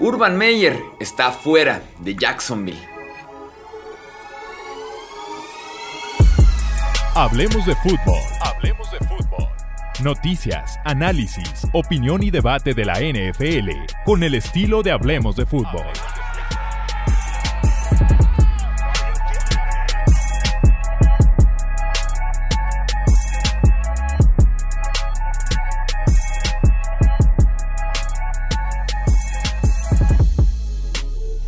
Urban Meyer está fuera de Jacksonville. Hablemos de fútbol. Hablemos de fútbol. Noticias, análisis, opinión y debate de la NFL con el estilo de Hablemos de fútbol.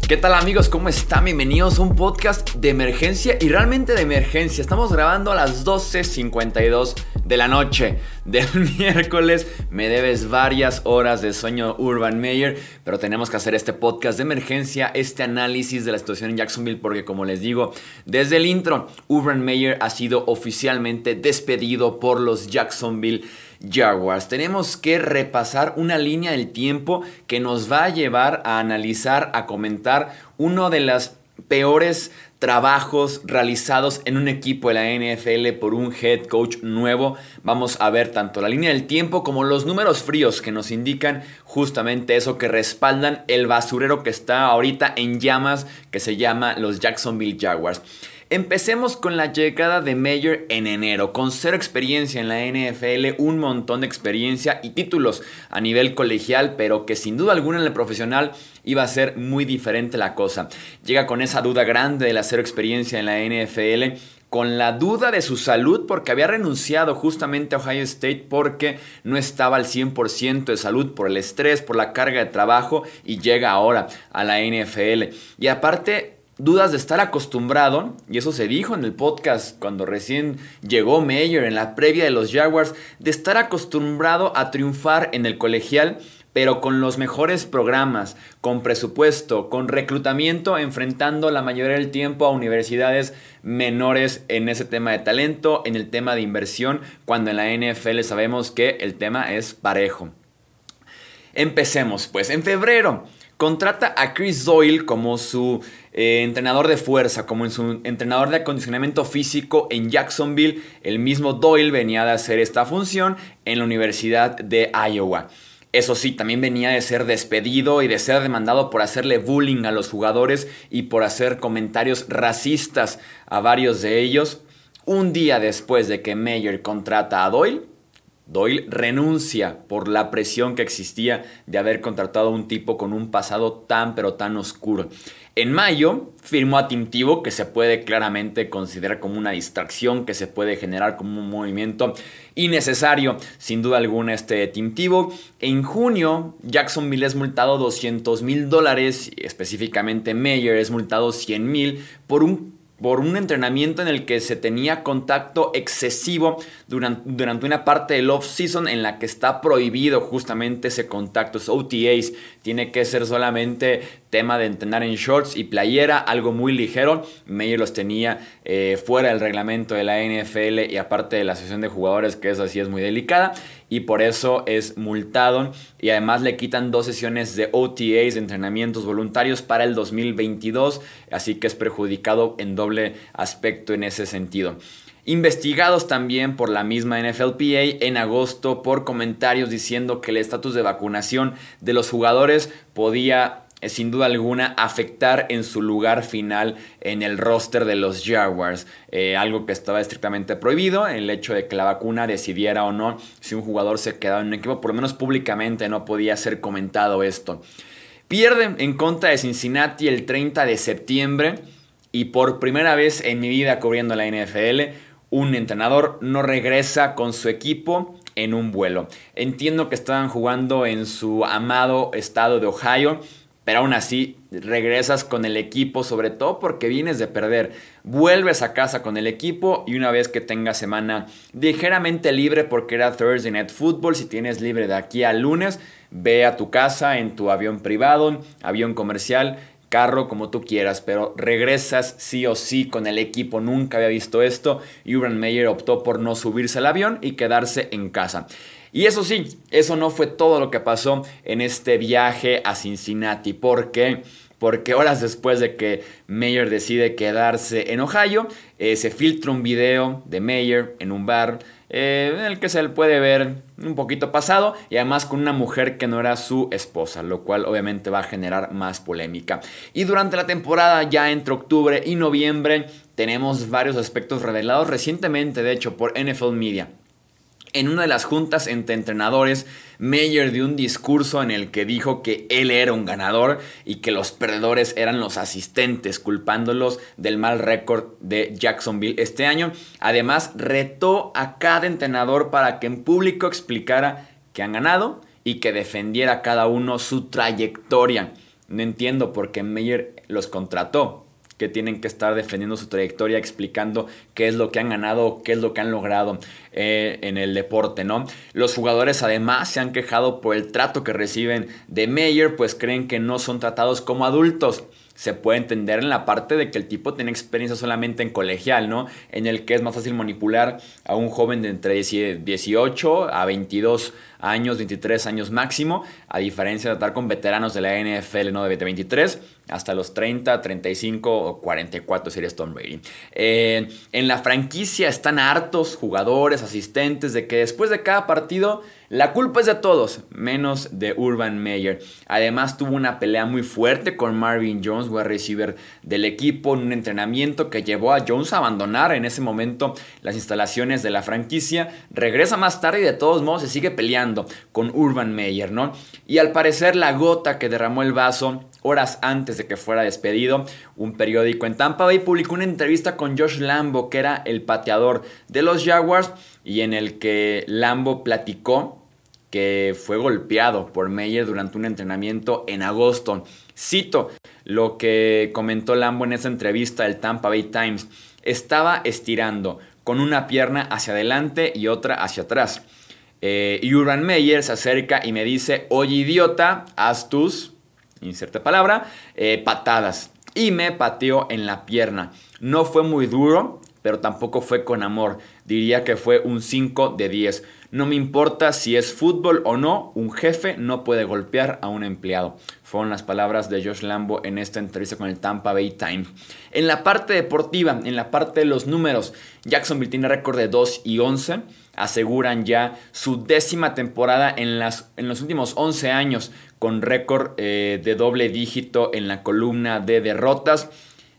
¿Qué tal amigos? ¿Cómo están? Bienvenidos a un podcast de emergencia y realmente de emergencia. Estamos grabando a las 12.52 de la noche del miércoles. Me debes varias horas de sueño Urban Meyer, pero tenemos que hacer este podcast de emergencia, este análisis de la situación en Jacksonville, porque como les digo, desde el intro, Urban Meyer ha sido oficialmente despedido por los Jacksonville Jaguars. Tenemos que repasar una línea del tiempo que nos va a llevar a analizar, a comentar uno de los peores trabajos realizados en un equipo de la NFL por un head coach nuevo. Vamos a ver tanto la línea del tiempo como los números fríos que nos indican justamente eso, que respaldan el basurero que está ahorita en llamas, que se llama los Jacksonville Jaguars. Empecemos con la llegada de Mayer en enero, con cero experiencia en la NFL, un montón de experiencia y títulos a nivel colegial, pero que sin duda alguna en el profesional iba a ser muy diferente la cosa. Llega con esa duda grande de la cero experiencia en la NFL con la duda de su salud porque había renunciado justamente a Ohio State porque no estaba al 100% de salud por el estrés, por la carga de trabajo y llega ahora a la NFL. Y aparte dudas de estar acostumbrado, y eso se dijo en el podcast cuando recién llegó Mayer en la previa de los Jaguars, de estar acostumbrado a triunfar en el colegial, pero con los mejores programas, con presupuesto, con reclutamiento, enfrentando la mayoría del tiempo a universidades menores en ese tema de talento, en el tema de inversión, cuando en la NFL sabemos que el tema es parejo. Empecemos pues, en febrero contrata a Chris Doyle como su eh, entrenador de fuerza, como su entrenador de acondicionamiento físico en Jacksonville. El mismo Doyle venía de hacer esta función en la Universidad de Iowa. Eso sí, también venía de ser despedido y de ser demandado por hacerle bullying a los jugadores y por hacer comentarios racistas a varios de ellos. Un día después de que Mayer contrata a Doyle, Doyle renuncia por la presión que existía de haber contratado a un tipo con un pasado tan pero tan oscuro. En mayo firmó a Tim que se puede claramente considerar como una distracción, que se puede generar como un movimiento innecesario, sin duda alguna, este Tim. En junio, Jacksonville es multado 200 mil dólares, específicamente Mayer es multado 100 mil por un por un entrenamiento en el que se tenía contacto excesivo durante, durante una parte del off-season en la que está prohibido justamente ese contacto, esos OTAs. Tiene que ser solamente tema de entrenar en shorts y playera, algo muy ligero. Meyer los tenía eh, fuera del reglamento de la NFL y aparte de la sesión de jugadores, que eso sí es muy delicada y por eso es multado y además le quitan dos sesiones de OTAs, de entrenamientos voluntarios para el 2022, así que es perjudicado en doble aspecto en ese sentido. Investigados también por la misma NFLPA en agosto por comentarios diciendo que el estatus de vacunación de los jugadores podía sin duda alguna afectar en su lugar final en el roster de los Jaguars. Eh, algo que estaba estrictamente prohibido, el hecho de que la vacuna decidiera o no si un jugador se quedaba en un equipo, por lo menos públicamente no podía ser comentado esto. Pierde en contra de Cincinnati el 30 de septiembre y por primera vez en mi vida cubriendo la NFL, un entrenador no regresa con su equipo en un vuelo. Entiendo que estaban jugando en su amado estado de Ohio, pero aún así regresas con el equipo, sobre todo porque vienes de perder. Vuelves a casa con el equipo y una vez que tengas semana ligeramente libre porque era Thursday Night Football, si tienes libre de aquí al lunes, ve a tu casa en tu avión privado, avión comercial, carro, como tú quieras, pero regresas sí o sí con el equipo. Nunca había visto esto. Urban Meyer optó por no subirse al avión y quedarse en casa. Y eso sí, eso no fue todo lo que pasó en este viaje a Cincinnati. ¿Por qué? Porque horas después de que Mayer decide quedarse en Ohio, eh, se filtra un video de Mayer en un bar eh, en el que se le puede ver un poquito pasado y además con una mujer que no era su esposa, lo cual obviamente va a generar más polémica. Y durante la temporada, ya entre octubre y noviembre, tenemos varios aspectos revelados recientemente, de hecho, por NFL Media. En una de las juntas entre entrenadores, Mayer dio un discurso en el que dijo que él era un ganador y que los perdedores eran los asistentes, culpándolos del mal récord de Jacksonville este año. Además, retó a cada entrenador para que en público explicara que han ganado y que defendiera cada uno su trayectoria. No entiendo por qué Mayer los contrató que tienen que estar defendiendo su trayectoria, explicando qué es lo que han ganado, qué es lo que han logrado eh, en el deporte, ¿no? Los jugadores además se han quejado por el trato que reciben de Mayer, pues creen que no son tratados como adultos se puede entender en la parte de que el tipo tiene experiencia solamente en colegial, ¿no? En el que es más fácil manipular a un joven de entre 18 a 22 años, 23 años máximo, a diferencia de tratar con veteranos de la NFL, ¿no? De 23 hasta los 30, 35 o 44 sería Tom Brady. Eh, en la franquicia están hartos jugadores, asistentes, de que después de cada partido la culpa es de todos, menos de Urban Meyer. Además tuvo una pelea muy fuerte con Marvin Jones, wide receiver del equipo, en un entrenamiento que llevó a Jones a abandonar en ese momento las instalaciones de la franquicia. Regresa más tarde y de todos modos se sigue peleando con Urban Meyer, ¿no? Y al parecer la gota que derramó el vaso horas antes de que fuera despedido, un periódico en Tampa Bay publicó una entrevista con Josh Lambo, que era el pateador de los Jaguars, y en el que Lambo platicó que fue golpeado por Meyer durante un entrenamiento en agosto. Cito lo que comentó Lambo en esa entrevista del Tampa Bay Times. Estaba estirando con una pierna hacia adelante y otra hacia atrás. Eh, y Urban Meyer se acerca y me dice, oye idiota, haz tus, palabra, eh, patadas. Y me pateó en la pierna. No fue muy duro, pero tampoco fue con amor. Diría que fue un 5 de 10. No me importa si es fútbol o no, un jefe no puede golpear a un empleado. Fueron las palabras de Josh Lambo en esta entrevista con el Tampa Bay Times. En la parte deportiva, en la parte de los números, Jacksonville tiene récord de 2 y 11. Aseguran ya su décima temporada en, las, en los últimos 11 años con récord eh, de doble dígito en la columna de derrotas.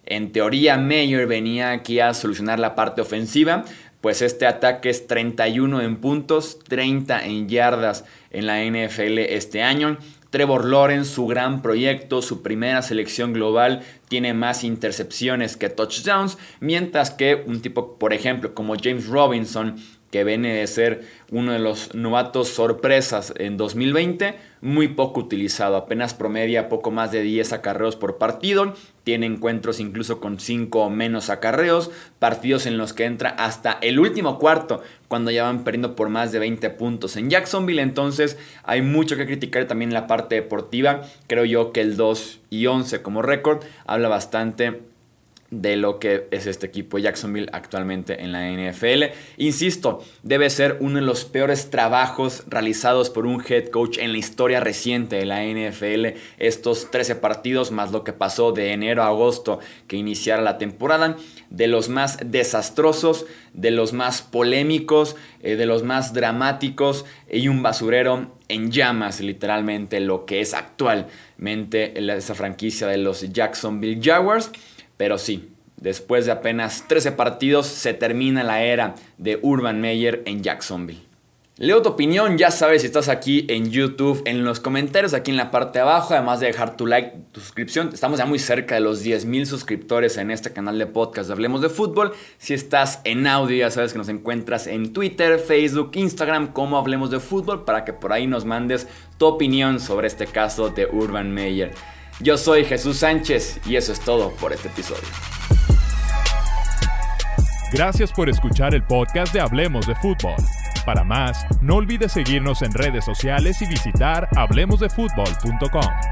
En teoría, Mayer venía aquí a solucionar la parte ofensiva, pues este ataque es 31 en puntos, 30 en yardas en la NFL este año. Trevor Lawrence, su gran proyecto, su primera selección global, tiene más intercepciones que touchdowns, mientras que un tipo, por ejemplo, como James Robinson, que viene de ser uno de los novatos sorpresas en 2020, muy poco utilizado, apenas promedia poco más de 10 acarreos por partido, tiene encuentros incluso con 5 o menos acarreos, partidos en los que entra hasta el último cuarto, cuando ya van perdiendo por más de 20 puntos. En Jacksonville, entonces hay mucho que criticar también en la parte deportiva, creo yo que el 2 y 11 como récord habla bastante de lo que es este equipo Jacksonville actualmente en la NFL. Insisto, debe ser uno de los peores trabajos realizados por un head coach en la historia reciente de la NFL. Estos 13 partidos más lo que pasó de enero a agosto que iniciara la temporada, de los más desastrosos, de los más polémicos, eh, de los más dramáticos y un basurero en llamas literalmente lo que es actualmente esa franquicia de los Jacksonville Jaguars. Pero sí, después de apenas 13 partidos se termina la era de Urban Meyer en Jacksonville. Leo tu opinión, ya sabes si estás aquí en YouTube, en los comentarios aquí en la parte de abajo, además de dejar tu like, tu suscripción. Estamos ya muy cerca de los 10.000 suscriptores en este canal de podcast de Hablemos de Fútbol. Si estás en audio, ya sabes que nos encuentras en Twitter, Facebook, Instagram como Hablemos de Fútbol para que por ahí nos mandes tu opinión sobre este caso de Urban Meyer. Yo soy Jesús Sánchez y eso es todo por este episodio. Gracias por escuchar el podcast de Hablemos de Fútbol. Para más, no olvides seguirnos en redes sociales y visitar hablemosdefutbol.com.